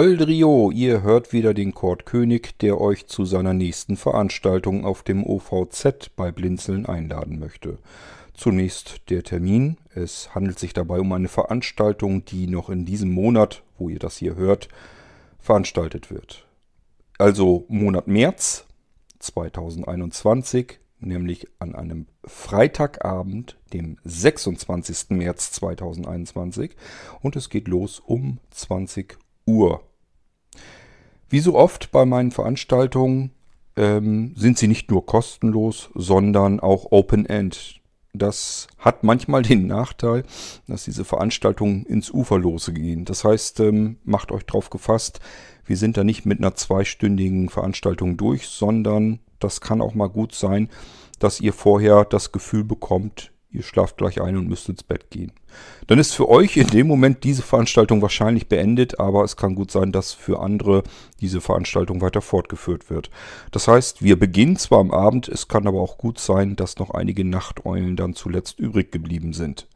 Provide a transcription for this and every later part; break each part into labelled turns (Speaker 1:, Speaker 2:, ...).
Speaker 1: Vollrio, ihr hört wieder den Kurt König, der euch zu seiner nächsten Veranstaltung auf dem OVZ bei Blinzeln einladen möchte. Zunächst der Termin. Es handelt sich dabei um eine Veranstaltung, die noch in diesem Monat, wo ihr das hier hört, veranstaltet wird. Also Monat März 2021, nämlich an einem Freitagabend, dem 26. März 2021 und es geht los um 20 Uhr. Wie so oft bei meinen Veranstaltungen ähm, sind sie nicht nur kostenlos, sondern auch Open-End. Das hat manchmal den Nachteil, dass diese Veranstaltungen ins Uferlose gehen. Das heißt, ähm, macht euch drauf gefasst, wir sind da nicht mit einer zweistündigen Veranstaltung durch, sondern das kann auch mal gut sein, dass ihr vorher das Gefühl bekommt, ihr schlaft gleich ein und müsst ins Bett gehen. Dann ist für euch in dem Moment diese Veranstaltung wahrscheinlich beendet, aber es kann gut sein, dass für andere diese Veranstaltung weiter fortgeführt wird. Das heißt, wir beginnen zwar am Abend, es kann aber auch gut sein, dass noch einige Nachteulen dann zuletzt übrig geblieben sind.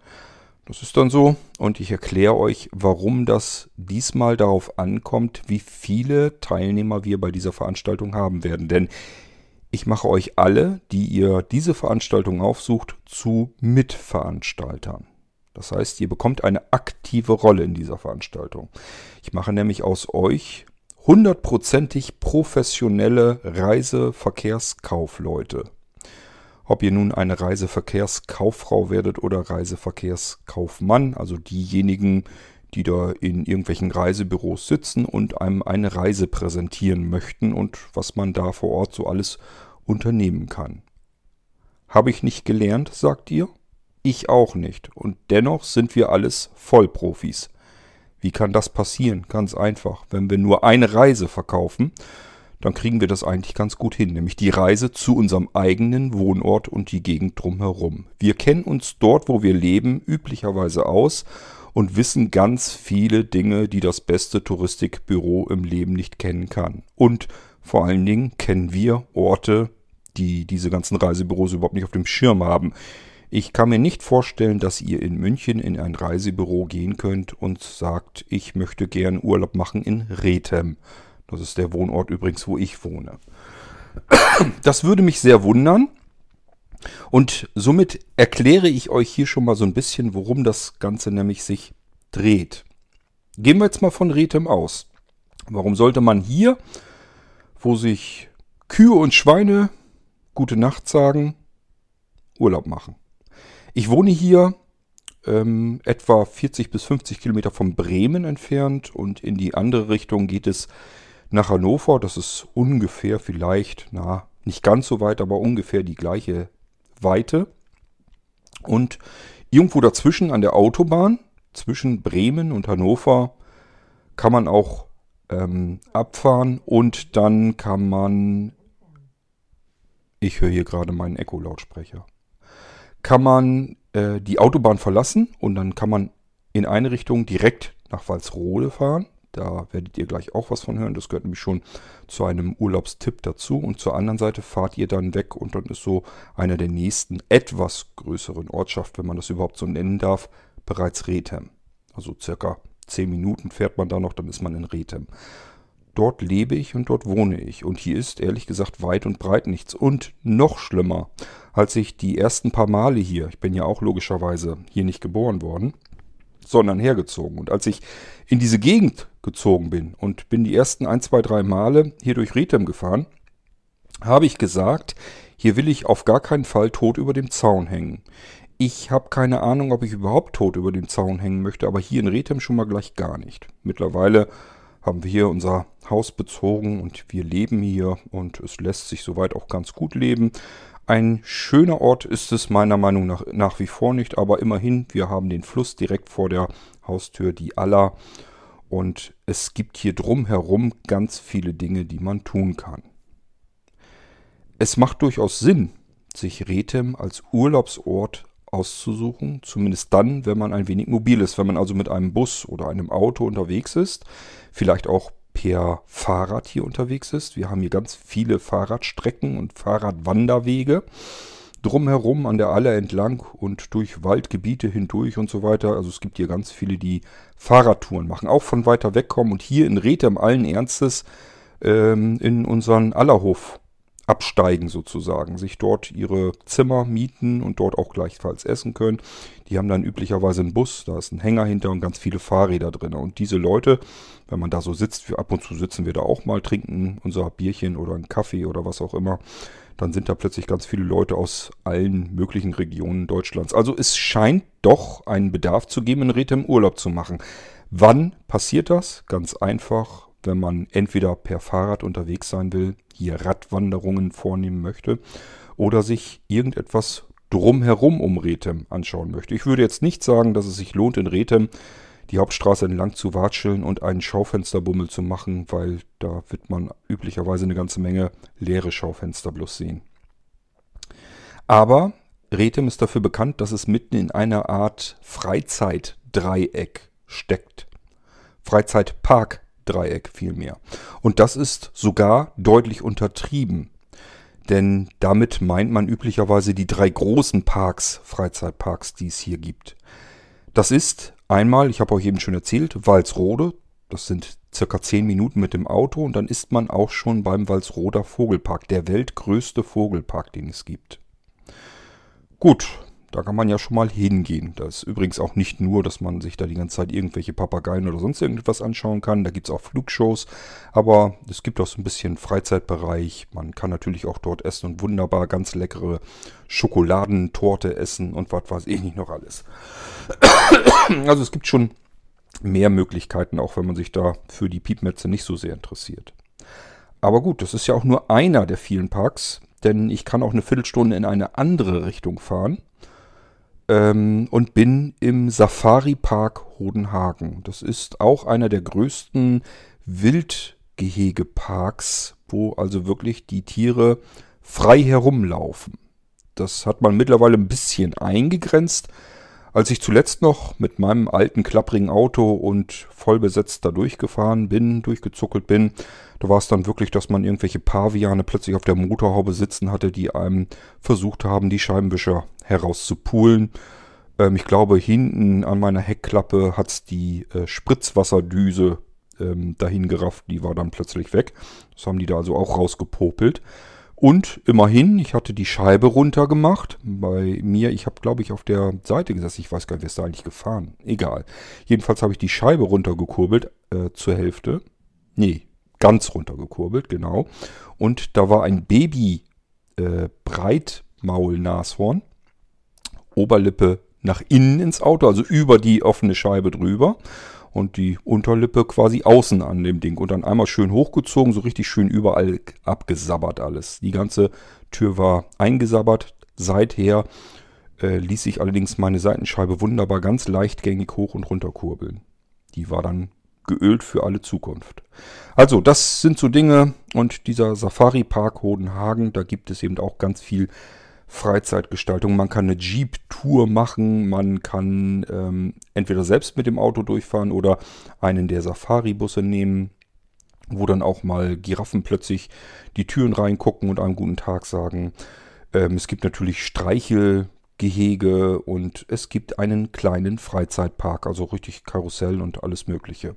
Speaker 1: Das ist dann so und ich erkläre euch, warum das diesmal darauf ankommt, wie viele Teilnehmer wir bei dieser Veranstaltung haben werden. Denn ich mache euch alle, die ihr diese Veranstaltung aufsucht, zu Mitveranstaltern. Das heißt, ihr bekommt eine aktive Rolle in dieser Veranstaltung. Ich mache nämlich aus euch hundertprozentig professionelle Reiseverkehrskaufleute. Ob ihr nun eine Reiseverkehrskauffrau werdet oder Reiseverkehrskaufmann, also diejenigen, die da in irgendwelchen Reisebüros sitzen und einem eine Reise präsentieren möchten und was man da vor Ort so alles unternehmen kann. Habe ich nicht gelernt, sagt ihr? Ich auch nicht. Und dennoch sind wir alles Vollprofis. Wie kann das passieren? Ganz einfach. Wenn wir nur eine Reise verkaufen, dann kriegen wir das eigentlich ganz gut hin, nämlich die Reise zu unserem eigenen Wohnort und die Gegend drumherum. Wir kennen uns dort, wo wir leben, üblicherweise aus und wissen ganz viele Dinge, die das beste Touristikbüro im Leben nicht kennen kann. Und vor allen Dingen kennen wir Orte, die diese ganzen Reisebüros überhaupt nicht auf dem Schirm haben. Ich kann mir nicht vorstellen, dass ihr in München in ein Reisebüro gehen könnt und sagt, ich möchte gern Urlaub machen in Rethem. Das ist der Wohnort übrigens, wo ich wohne. Das würde mich sehr wundern. Und somit erkläre ich euch hier schon mal so ein bisschen, worum das Ganze nämlich sich dreht. Gehen wir jetzt mal von Rethem aus. Warum sollte man hier wo sich Kühe und Schweine gute Nacht sagen, Urlaub machen. Ich wohne hier ähm, etwa 40 bis 50 Kilometer von Bremen entfernt und in die andere Richtung geht es nach Hannover. Das ist ungefähr vielleicht, na, nicht ganz so weit, aber ungefähr die gleiche Weite. Und irgendwo dazwischen an der Autobahn, zwischen Bremen und Hannover, kann man auch ähm, abfahren und dann kann man, ich höre hier gerade meinen Echo-Lautsprecher, kann man äh, die Autobahn verlassen und dann kann man in eine Richtung direkt nach Walsrode fahren. Da werdet ihr gleich auch was von hören. Das gehört nämlich schon zu einem Urlaubstipp dazu. Und zur anderen Seite fahrt ihr dann weg und dann ist so einer der nächsten etwas größeren Ortschaft, wenn man das überhaupt so nennen darf, bereits Rethem. Also circa zehn Minuten fährt man da noch, dann ist man in Rethem. Dort lebe ich und dort wohne ich. Und hier ist ehrlich gesagt weit und breit nichts. Und noch schlimmer, als ich die ersten paar Male hier, ich bin ja auch logischerweise hier nicht geboren worden, sondern hergezogen. Und als ich in diese Gegend gezogen bin und bin die ersten ein, zwei, drei Male hier durch Rethem gefahren, habe ich gesagt, hier will ich auf gar keinen Fall tot über dem Zaun hängen. Ich habe keine Ahnung, ob ich überhaupt tot über dem Zaun hängen möchte, aber hier in Rethem schon mal gleich gar nicht. Mittlerweile haben wir hier unser Haus bezogen und wir leben hier und es lässt sich soweit auch ganz gut leben. Ein schöner Ort ist es meiner Meinung nach nach wie vor nicht, aber immerhin, wir haben den Fluss direkt vor der Haustür, die Aller. Und es gibt hier drumherum ganz viele Dinge, die man tun kann. Es macht durchaus Sinn, sich Rethem als Urlaubsort auszusuchen. Zumindest dann, wenn man ein wenig mobil ist. Wenn man also mit einem Bus oder einem Auto unterwegs ist. Vielleicht auch per Fahrrad hier unterwegs ist. Wir haben hier ganz viele Fahrradstrecken und Fahrradwanderwege, drumherum an der Aller entlang und durch Waldgebiete hindurch und so weiter. Also es gibt hier ganz viele, die Fahrradtouren machen, auch von weiter weg kommen und hier in Rethem allen Ernstes ähm, in unseren Allerhof absteigen sozusagen, sich dort ihre Zimmer mieten und dort auch gleichfalls essen können. Die haben dann üblicherweise einen Bus, da ist ein Hänger hinter und ganz viele Fahrräder drin. Und diese Leute, wenn man da so sitzt, ab und zu sitzen wir da auch mal, trinken unser Bierchen oder einen Kaffee oder was auch immer, dann sind da plötzlich ganz viele Leute aus allen möglichen Regionen Deutschlands. Also es scheint doch einen Bedarf zu geben, in Rethem Urlaub zu machen. Wann passiert das? Ganz einfach, wenn man entweder per Fahrrad unterwegs sein will, hier Radwanderungen vornehmen möchte oder sich irgendetwas drumherum um Rethem anschauen möchte. Ich würde jetzt nicht sagen, dass es sich lohnt, in Rethem die Hauptstraße entlang zu watscheln und einen Schaufensterbummel zu machen, weil da wird man üblicherweise eine ganze Menge leere Schaufenster bloß sehen. Aber Rethem ist dafür bekannt, dass es mitten in einer Art Freizeitdreieck steckt. Freizeitparkdreieck vielmehr. Und das ist sogar deutlich untertrieben. Denn damit meint man üblicherweise die drei großen Parks, Freizeitparks, die es hier gibt. Das ist Einmal, ich habe euch eben schon erzählt, Walsrode. Das sind circa 10 Minuten mit dem Auto und dann ist man auch schon beim Walsroder Vogelpark, der weltgrößte Vogelpark, den es gibt. Gut, da kann man ja schon mal hingehen. Das ist übrigens auch nicht nur, dass man sich da die ganze Zeit irgendwelche Papageien oder sonst irgendwas anschauen kann. Da gibt es auch Flugshows. Aber es gibt auch so ein bisschen Freizeitbereich. Man kann natürlich auch dort essen und wunderbar ganz leckere Schokoladentorte essen und was weiß ich nicht noch alles. Also es gibt schon mehr Möglichkeiten, auch wenn man sich da für die Piepmetze nicht so sehr interessiert. Aber gut, das ist ja auch nur einer der vielen Parks, denn ich kann auch eine Viertelstunde in eine andere Richtung fahren ähm, und bin im Safari Park Hodenhagen. Das ist auch einer der größten Wildgehegeparks, wo also wirklich die Tiere frei herumlaufen. Das hat man mittlerweile ein bisschen eingegrenzt. Als ich zuletzt noch mit meinem alten klapprigen Auto und vollbesetzt da durchgefahren bin, durchgezuckelt bin, da war es dann wirklich, dass man irgendwelche Paviane plötzlich auf der Motorhaube sitzen hatte, die einem versucht haben, die Scheibenwischer herauszupulen. Ähm, ich glaube, hinten an meiner Heckklappe hat es die äh, Spritzwasserdüse ähm, dahin gerafft, die war dann plötzlich weg. Das haben die da also auch rausgepopelt. Und immerhin, ich hatte die Scheibe runtergemacht. Bei mir, ich habe, glaube ich, auf der Seite gesessen. Ich weiß gar nicht, wer ist da eigentlich gefahren. Egal. Jedenfalls habe ich die Scheibe runtergekurbelt äh, zur Hälfte. Nee, ganz runtergekurbelt, genau. Und da war ein Baby äh, Breitmaul-Nashorn. Oberlippe nach innen ins Auto, also über die offene Scheibe drüber und die Unterlippe quasi außen an dem Ding und dann einmal schön hochgezogen, so richtig schön überall abgesabbert alles. Die ganze Tür war eingesabbert. Seither äh, ließ sich allerdings meine Seitenscheibe wunderbar ganz leichtgängig hoch und runter kurbeln. Die war dann geölt für alle Zukunft. Also, das sind so Dinge und dieser Safari Park Hodenhagen, da gibt es eben auch ganz viel Freizeitgestaltung. Man kann eine Jeep-Tour machen, man kann ähm, entweder selbst mit dem Auto durchfahren oder einen der Safari-Busse nehmen, wo dann auch mal Giraffen plötzlich die Türen reingucken und einen guten Tag sagen. Ähm, es gibt natürlich Streichelgehege und es gibt einen kleinen Freizeitpark, also richtig Karussell und alles Mögliche.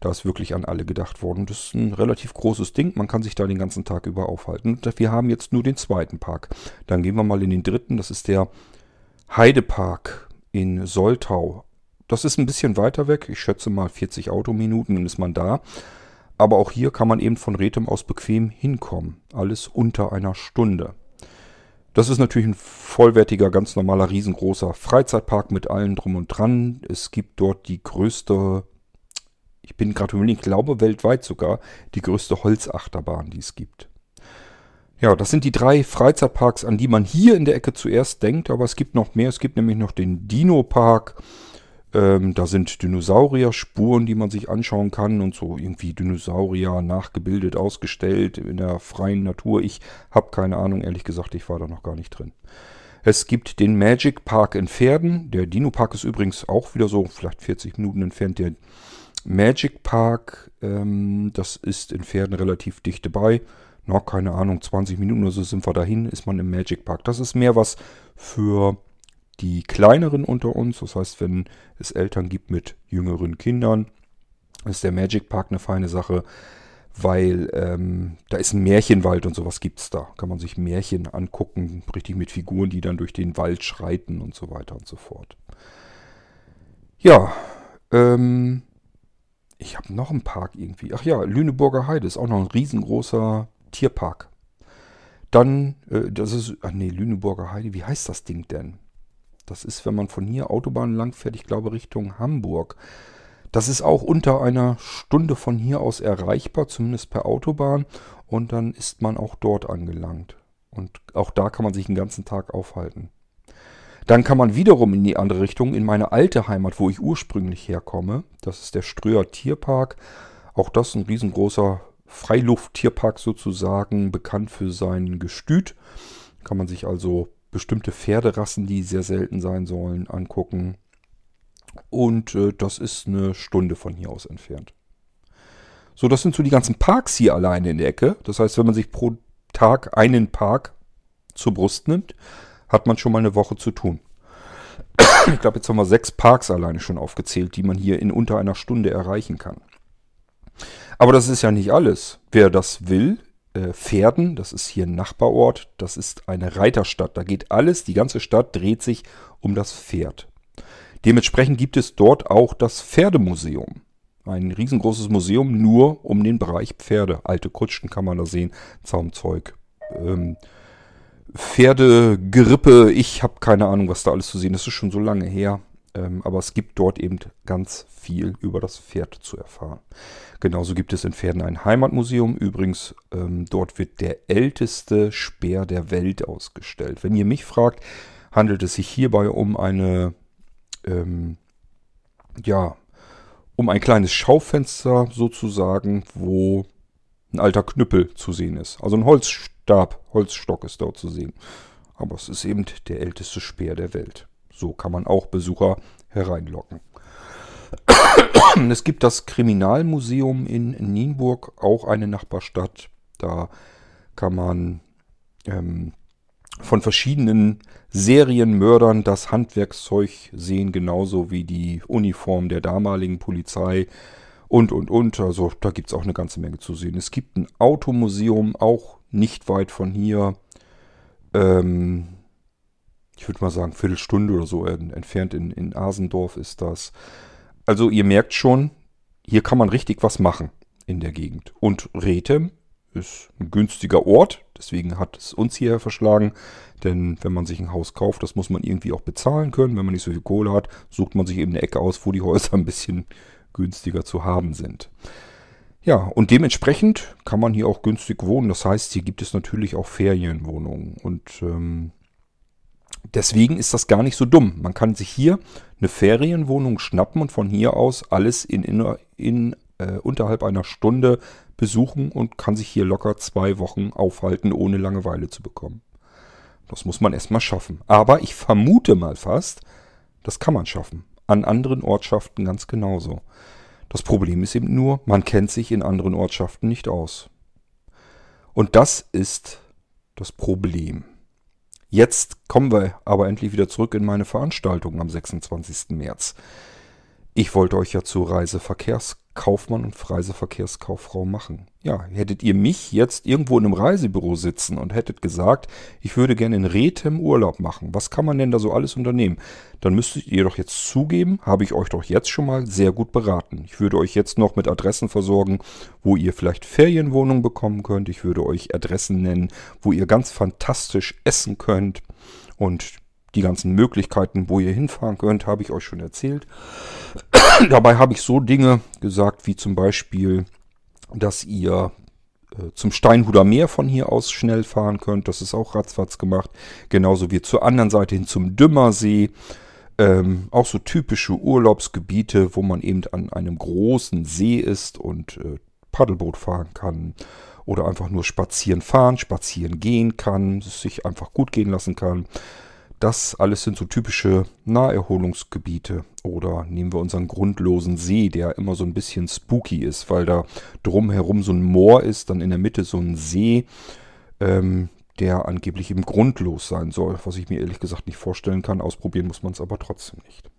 Speaker 1: Da ist wirklich an alle gedacht worden. Das ist ein relativ großes Ding. Man kann sich da den ganzen Tag über aufhalten. Wir haben jetzt nur den zweiten Park. Dann gehen wir mal in den dritten. Das ist der Heidepark in Soltau. Das ist ein bisschen weiter weg. Ich schätze mal 40 Autominuten, dann ist man da. Aber auch hier kann man eben von Rethem aus bequem hinkommen. Alles unter einer Stunde. Das ist natürlich ein vollwertiger, ganz normaler, riesengroßer Freizeitpark mit allem drum und dran. Es gibt dort die größte ich bin gerade überlegen, ich glaube weltweit sogar die größte Holzachterbahn, die es gibt. Ja, das sind die drei Freizeitparks, an die man hier in der Ecke zuerst denkt, aber es gibt noch mehr. Es gibt nämlich noch den Dino-Park. Ähm, da sind Dinosaurier-Spuren, die man sich anschauen kann und so irgendwie Dinosaurier nachgebildet, ausgestellt in der freien Natur. Ich habe keine Ahnung, ehrlich gesagt, ich war da noch gar nicht drin. Es gibt den Magic Park in Pferden. Der Dino Park ist übrigens auch wieder so, vielleicht 40 Minuten entfernt. Der Magic Park, ähm, das ist in Pferden relativ dicht dabei. na, keine Ahnung, 20 Minuten oder so sind wir dahin, ist man im Magic Park. Das ist mehr was für die kleineren unter uns. Das heißt, wenn es Eltern gibt mit jüngeren Kindern, ist der Magic Park eine feine Sache, weil ähm, da ist ein Märchenwald und sowas gibt es da. Kann man sich Märchen angucken, richtig mit Figuren, die dann durch den Wald schreiten und so weiter und so fort. Ja, ähm, ich habe noch einen Park irgendwie. Ach ja, Lüneburger Heide ist auch noch ein riesengroßer Tierpark. Dann, äh, das ist, ach nee, Lüneburger Heide, wie heißt das Ding denn? Das ist, wenn man von hier Autobahn lang fährt, ich glaube Richtung Hamburg. Das ist auch unter einer Stunde von hier aus erreichbar, zumindest per Autobahn. Und dann ist man auch dort angelangt. Und auch da kann man sich den ganzen Tag aufhalten. Dann kann man wiederum in die andere Richtung, in meine alte Heimat, wo ich ursprünglich herkomme. Das ist der Ströer Tierpark. Auch das ein riesengroßer Freilufttierpark sozusagen, bekannt für sein Gestüt. Kann man sich also bestimmte Pferderassen, die sehr selten sein sollen, angucken. Und äh, das ist eine Stunde von hier aus entfernt. So, das sind so die ganzen Parks hier alleine in der Ecke. Das heißt, wenn man sich pro Tag einen Park zur Brust nimmt, hat man schon mal eine Woche zu tun. Ich glaube, jetzt haben wir sechs Parks alleine schon aufgezählt, die man hier in unter einer Stunde erreichen kann. Aber das ist ja nicht alles. Wer das will, äh, Pferden, das ist hier ein Nachbarort, das ist eine Reiterstadt. Da geht alles, die ganze Stadt dreht sich um das Pferd. Dementsprechend gibt es dort auch das Pferdemuseum. Ein riesengroßes Museum nur um den Bereich Pferde. Alte Kutschen kann man da sehen, Zaumzeug, ähm, Pferdegerippe. Ich habe keine Ahnung, was da alles zu sehen ist. Das ist schon so lange her. Ähm, aber es gibt dort eben ganz viel über das Pferd zu erfahren. Genauso gibt es in Pferden ein Heimatmuseum. Übrigens, ähm, dort wird der älteste Speer der Welt ausgestellt. Wenn ihr mich fragt, handelt es sich hierbei um eine, ähm, ja, um ein kleines Schaufenster sozusagen, wo ein alter Knüppel zu sehen ist. Also ein Holzstab, Holzstock ist dort zu sehen. Aber es ist eben der älteste Speer der Welt. So kann man auch Besucher hereinlocken. Es gibt das Kriminalmuseum in Nienburg, auch eine Nachbarstadt. Da kann man ähm, von verschiedenen Serienmördern das Handwerkszeug sehen, genauso wie die Uniform der damaligen Polizei und, und, und. Also da gibt es auch eine ganze Menge zu sehen. Es gibt ein Automuseum, auch nicht weit von hier. Ähm, ich würde mal sagen, Viertelstunde oder so entfernt in, in Asendorf ist das. Also ihr merkt schon, hier kann man richtig was machen in der Gegend. Und Rethem ist ein günstiger Ort, deswegen hat es uns hierher verschlagen. Denn wenn man sich ein Haus kauft, das muss man irgendwie auch bezahlen können. Wenn man nicht so viel Kohle hat, sucht man sich eben eine Ecke aus, wo die Häuser ein bisschen günstiger zu haben sind. Ja, und dementsprechend kann man hier auch günstig wohnen. Das heißt, hier gibt es natürlich auch Ferienwohnungen. Und ähm, Deswegen ist das gar nicht so dumm. Man kann sich hier eine Ferienwohnung schnappen und von hier aus alles in, in, in äh, unterhalb einer Stunde besuchen und kann sich hier locker zwei Wochen aufhalten, ohne Langeweile zu bekommen. Das muss man erstmal schaffen. Aber ich vermute mal fast, das kann man schaffen. An anderen Ortschaften ganz genauso. Das Problem ist eben nur, man kennt sich in anderen Ortschaften nicht aus. Und das ist das Problem. Jetzt kommen wir aber endlich wieder zurück in meine Veranstaltung am 26. März. Ich wollte euch ja zu Reiseverkehrskaufmann und Reiseverkehrskauffrau machen. Ja, hättet ihr mich jetzt irgendwo in einem Reisebüro sitzen und hättet gesagt, ich würde gerne in Rethem Urlaub machen, was kann man denn da so alles unternehmen? Dann müsstet ihr doch jetzt zugeben, habe ich euch doch jetzt schon mal sehr gut beraten. Ich würde euch jetzt noch mit Adressen versorgen, wo ihr vielleicht Ferienwohnungen bekommen könnt. Ich würde euch Adressen nennen, wo ihr ganz fantastisch essen könnt. Und die ganzen Möglichkeiten, wo ihr hinfahren könnt, habe ich euch schon erzählt. Dabei habe ich so Dinge gesagt, wie zum Beispiel, dass ihr äh, zum Steinhuder Meer von hier aus schnell fahren könnt. Das ist auch ratzfatz gemacht. Genauso wie zur anderen Seite hin zum Dümmersee. Ähm, auch so typische Urlaubsgebiete, wo man eben an einem großen See ist und äh, Paddelboot fahren kann. Oder einfach nur spazieren fahren, spazieren gehen kann, sich einfach gut gehen lassen kann. Das alles sind so typische Naherholungsgebiete. Oder nehmen wir unseren grundlosen See, der immer so ein bisschen spooky ist, weil da drumherum so ein Moor ist, dann in der Mitte so ein See, ähm, der angeblich eben grundlos sein soll, was ich mir ehrlich gesagt nicht vorstellen kann. Ausprobieren muss man es aber trotzdem nicht.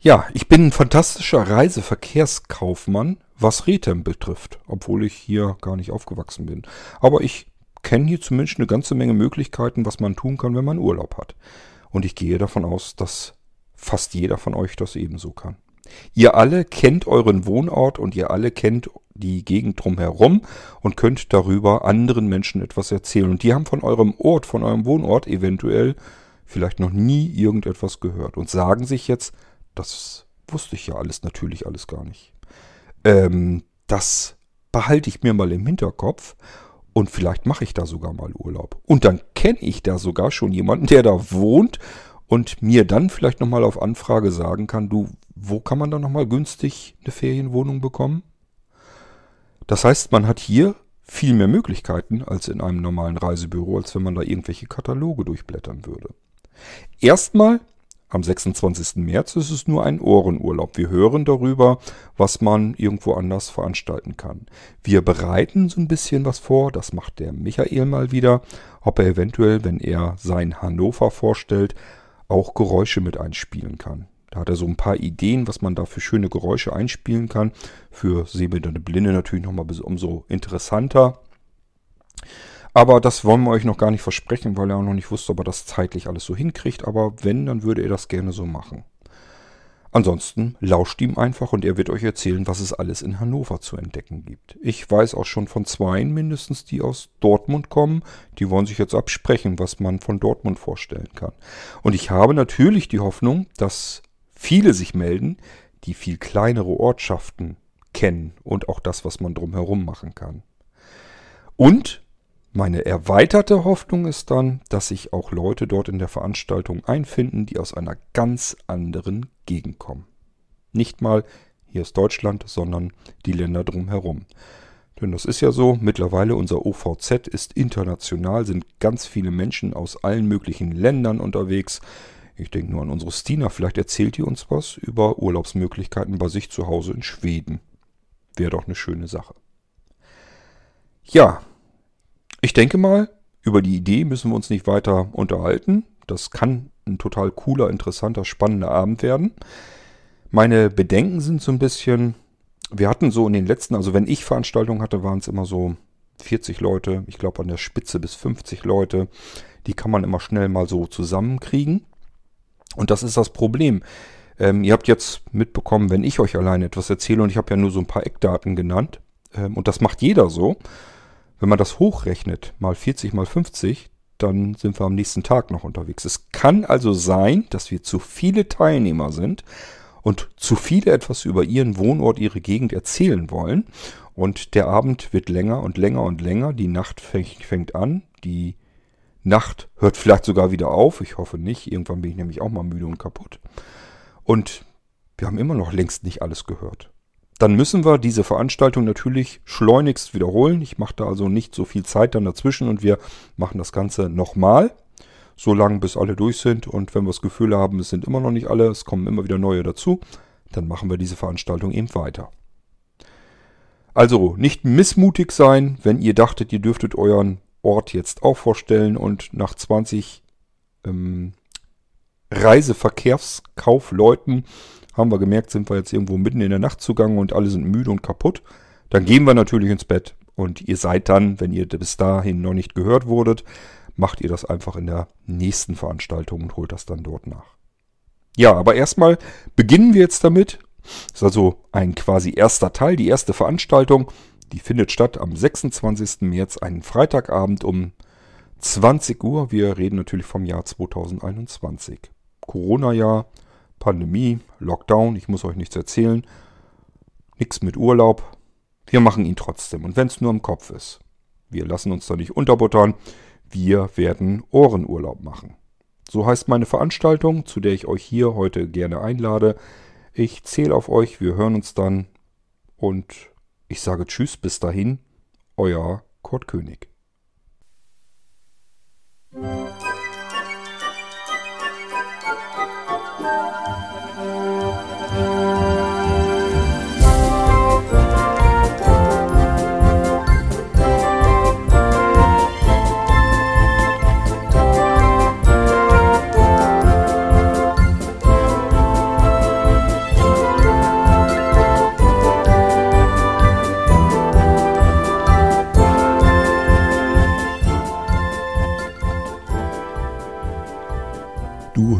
Speaker 1: Ja, ich bin ein fantastischer Reiseverkehrskaufmann, was Rethem betrifft, obwohl ich hier gar nicht aufgewachsen bin. Aber ich kenne hier zumindest eine ganze Menge Möglichkeiten, was man tun kann, wenn man Urlaub hat. Und ich gehe davon aus, dass fast jeder von euch das ebenso kann. Ihr alle kennt euren Wohnort und ihr alle kennt die Gegend drumherum und könnt darüber anderen Menschen etwas erzählen. Und die haben von eurem Ort, von eurem Wohnort eventuell vielleicht noch nie irgendetwas gehört und sagen sich jetzt, das wusste ich ja alles natürlich alles gar nicht. Ähm, das behalte ich mir mal im Hinterkopf und vielleicht mache ich da sogar mal Urlaub. Und dann kenne ich da sogar schon jemanden, der da wohnt und mir dann vielleicht nochmal auf Anfrage sagen kann, du, wo kann man da nochmal günstig eine Ferienwohnung bekommen? Das heißt, man hat hier viel mehr Möglichkeiten als in einem normalen Reisebüro, als wenn man da irgendwelche Kataloge durchblättern würde. Erstmal am 26. März ist es nur ein Ohrenurlaub. Wir hören darüber, was man irgendwo anders veranstalten kann. Wir bereiten so ein bisschen was vor, das macht der Michael mal wieder, ob er eventuell, wenn er sein Hannover vorstellt, auch Geräusche mit einspielen kann. Da hat er so ein paar Ideen, was man da für schöne Geräusche einspielen kann. Für sehbehinderte Blinde natürlich nochmal umso interessanter. Aber das wollen wir euch noch gar nicht versprechen, weil er auch noch nicht wusste, ob er das zeitlich alles so hinkriegt. Aber wenn, dann würde er das gerne so machen. Ansonsten lauscht ihm einfach und er wird euch erzählen, was es alles in Hannover zu entdecken gibt. Ich weiß auch schon von zweien mindestens, die aus Dortmund kommen. Die wollen sich jetzt absprechen, was man von Dortmund vorstellen kann. Und ich habe natürlich die Hoffnung, dass viele sich melden, die viel kleinere Ortschaften kennen und auch das, was man drumherum machen kann. Und meine erweiterte Hoffnung ist dann, dass sich auch Leute dort in der Veranstaltung einfinden, die aus einer ganz anderen Gegend kommen. Nicht mal hier ist Deutschland, sondern die Länder drumherum. Denn das ist ja so, mittlerweile unser OVZ ist international, sind ganz viele Menschen aus allen möglichen Ländern unterwegs. Ich denke nur an unsere Stina, vielleicht erzählt ihr uns was über Urlaubsmöglichkeiten bei sich zu Hause in Schweden. Wäre doch eine schöne Sache. Ja, ich denke mal, über die Idee müssen wir uns nicht weiter unterhalten. Das kann ein total cooler, interessanter, spannender Abend werden. Meine Bedenken sind so ein bisschen, wir hatten so in den letzten, also wenn ich Veranstaltungen hatte, waren es immer so 40 Leute, ich glaube an der Spitze bis 50 Leute. Die kann man immer schnell mal so zusammenkriegen. Und das ist das Problem. Ähm, ihr habt jetzt mitbekommen, wenn ich euch alleine etwas erzähle und ich habe ja nur so ein paar Eckdaten genannt, ähm, und das macht jeder so, wenn man das hochrechnet, mal 40 mal 50, dann sind wir am nächsten Tag noch unterwegs. Es kann also sein, dass wir zu viele Teilnehmer sind und zu viele etwas über ihren Wohnort, ihre Gegend erzählen wollen. Und der Abend wird länger und länger und länger. Die Nacht fängt, an. Die Nacht hört vielleicht sogar wieder auf. Ich hoffe nicht. Irgendwann bin ich nämlich auch mal müde und kaputt. Und wir haben immer noch längst nicht alles gehört. Dann müssen wir diese Veranstaltung natürlich schleunigst wiederholen. Ich mache da also nicht so viel Zeit dann dazwischen und wir machen das Ganze nochmal, so lange bis alle durch sind. Und wenn wir das Gefühl haben, es sind immer noch nicht alle, es kommen immer wieder neue dazu, dann machen wir diese Veranstaltung eben weiter. Also nicht missmutig sein, wenn ihr dachtet, ihr dürftet euren Ort jetzt auch vorstellen und nach 20 ähm, Reiseverkehrskaufleuten haben wir gemerkt, sind wir jetzt irgendwo mitten in der Nacht zugange und alle sind müde und kaputt. Dann gehen wir natürlich ins Bett. Und ihr seid dann, wenn ihr bis dahin noch nicht gehört wurdet, macht ihr das einfach in der nächsten Veranstaltung und holt das dann dort nach. Ja, aber erstmal beginnen wir jetzt damit. Das ist also ein quasi erster Teil, die erste Veranstaltung. Die findet statt am 26. März, einen Freitagabend um 20 Uhr. Wir reden natürlich vom Jahr 2021. Corona-Jahr Pandemie, Lockdown, ich muss euch nichts erzählen. Nichts mit Urlaub. Wir machen ihn trotzdem. Und wenn es nur im Kopf ist. Wir lassen uns da nicht unterbuttern. Wir werden Ohrenurlaub machen. So heißt meine Veranstaltung, zu der ich euch hier heute gerne einlade. Ich zähle auf euch, wir hören uns dann und ich sage Tschüss, bis dahin, euer Kurt König.